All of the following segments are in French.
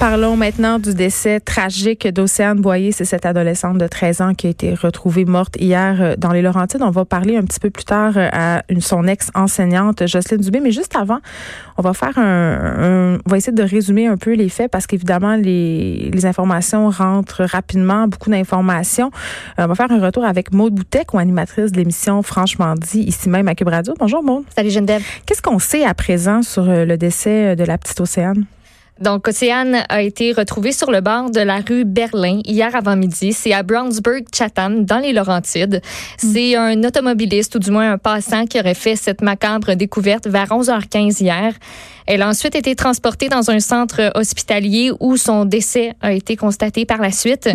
Parlons maintenant du décès tragique d'Océane Boyer. C'est cette adolescente de 13 ans qui a été retrouvée morte hier euh, dans les Laurentides. On va parler un petit peu plus tard euh, à une, son ex-enseignante, Jocelyne Dubé. Mais juste avant, on va faire un, un- on va essayer de résumer un peu les faits parce qu'évidemment, les, les informations rentrent rapidement, beaucoup d'informations. Euh, on va faire un retour avec Maude Boutet, co-animatrice de l'émission Franchement dit, ici même à Cube Radio. Bonjour Maude. Salut Geneviève. Qu'est-ce qu'on sait à présent sur le décès de la petite Océane? Donc, Océane a été retrouvée sur le bord de la rue Berlin hier avant-midi. C'est à Brownsburg, Chatham, dans les Laurentides. C'est un automobiliste, ou du moins un passant, qui aurait fait cette macabre découverte vers 11h15 hier. Elle a ensuite été transportée dans un centre hospitalier où son décès a été constaté par la suite.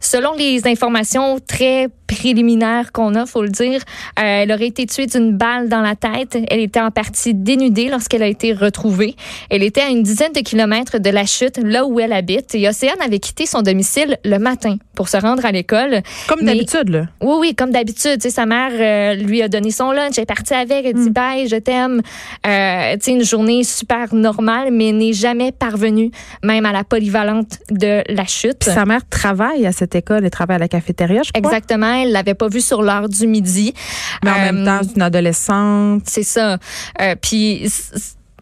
Selon les informations très préliminaires qu'on a, faut le dire, euh, elle aurait été tuée d'une balle dans la tête. Elle était en partie dénudée lorsqu'elle a été retrouvée. Elle était à une dizaine de kilomètres de la chute, là où elle habite. Et Océane avait quitté son domicile le matin pour se rendre à l'école. Comme d'habitude, là. Oui, oui, comme d'habitude. Tu sais, sa mère euh, lui a donné son lunch. Elle est partie avec. Elle dit bye, je t'aime. Euh, tu sais, une journée super normale, mais n'est jamais parvenue même à la polyvalente de la chute. Puis sa mère travaille à cette école, elle travaille à la cafétéria, je crois. Exactement. Elle l'avait pas vue sur l'heure du midi. Mais en même Euh, temps, c'est une adolescente. C'est ça. Euh, puis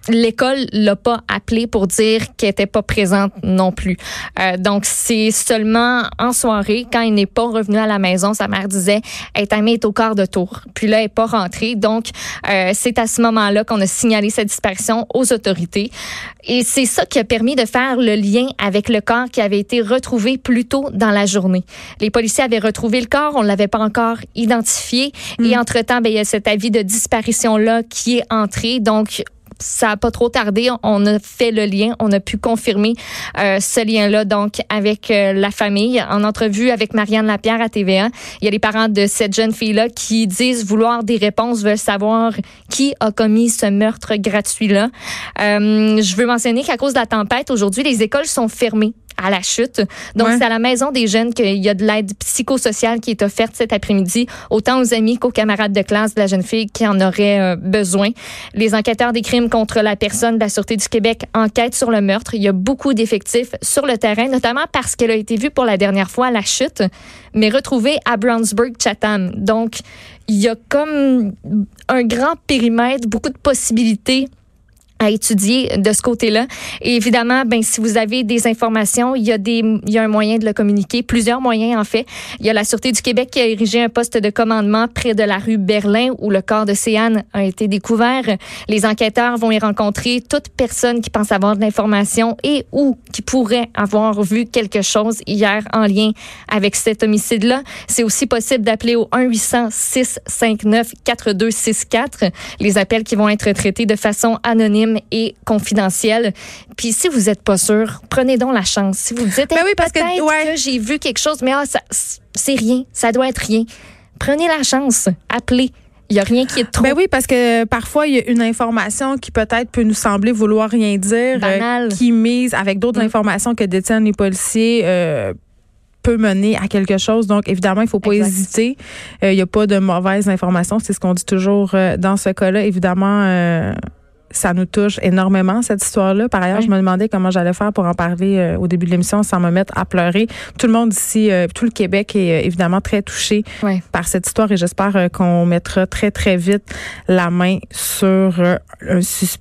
l'école l'a pas appelé pour dire qu'elle était pas présente non plus. Euh, donc c'est seulement en soirée quand il n'est pas revenu à la maison, sa mère disait "Elle amie est au quart de tour." Puis là elle est pas rentrée. Donc euh, c'est à ce moment-là qu'on a signalé sa disparition aux autorités. Et c'est ça qui a permis de faire le lien avec le corps qui avait été retrouvé plus tôt dans la journée. Les policiers avaient retrouvé le corps, on l'avait pas encore identifié. Et entre-temps, ben, il y a cet avis de disparition-là qui est entré. Donc, ça a pas trop tardé. On a fait le lien. On a pu confirmer euh, ce lien-là donc avec euh, la famille. En entrevue avec Marianne Lapierre à TVA, il y a les parents de cette jeune fille-là qui disent vouloir des réponses, veulent savoir qui a commis ce meurtre gratuit-là. Euh, je veux mentionner qu'à cause de la tempête, aujourd'hui, les écoles sont fermées à la chute. Donc, Ouais. c'est à la maison des jeunes qu'il y a de l'aide psychosociale qui est offerte cet après-midi, autant aux amis qu'aux camarades de classe de la jeune fille qui en auraient euh, besoin. Les enquêteurs des crimes contre la personne de la Sûreté du Québec enquêtent sur le meurtre. Il y a beaucoup d'effectifs sur le terrain, notamment parce qu'elle a été vue pour la dernière fois à la chute, mais retrouvée à Brownsburg, Chatham. Donc, il y a comme un grand périmètre, beaucoup de possibilités à étudier de ce côté-là. Et évidemment, ben si vous avez des informations, il y a des il y a un moyen de le communiquer, plusieurs moyens en fait. Il y a la Sûreté du Québec qui a érigé un poste de commandement près de la rue Berlin où le corps de Céane a été découvert. Les enquêteurs vont y rencontrer toute personne qui pense avoir de l'information et ou qui pourrait avoir vu quelque chose hier en lien avec cet homicide-là. C'est aussi possible d'appeler au 1 800 659 4264 les appels qui vont être traités de façon anonyme et confidentielle. Puis si vous n'êtes pas sûr, prenez donc la chance. Si vous dites Ben oui, parce que- peut-être ouais. que j'ai vu quelque chose mais ah, c'est rien, ça doit être rien. Prenez la chance, appelez. Il y a rien qui est trop Ben oui, parce que parfois, il y a une information qui peut-être peut nous sembler vouloir rien dire, euh, qui mise avec d'autres Mm. informations que détiennent les policiers. euh, peut mener à quelque chose. Donc, évidemment, il faut pas Exact. hésiter. Euh, Il n'y a pas de mauvaises informations. C'est ce qu'on dit toujours dans ce cas-là. Évidemment, ça nous touche énormément, cette histoire-là. Par ailleurs, je me demandais comment j'allais faire pour en parler euh, au début de l'émission sans me mettre à pleurer. Tout le monde ici, euh, tout le Québec est euh, évidemment très touché par cette histoire et j'espère qu'on mettra très, très vite la main sur un suspect.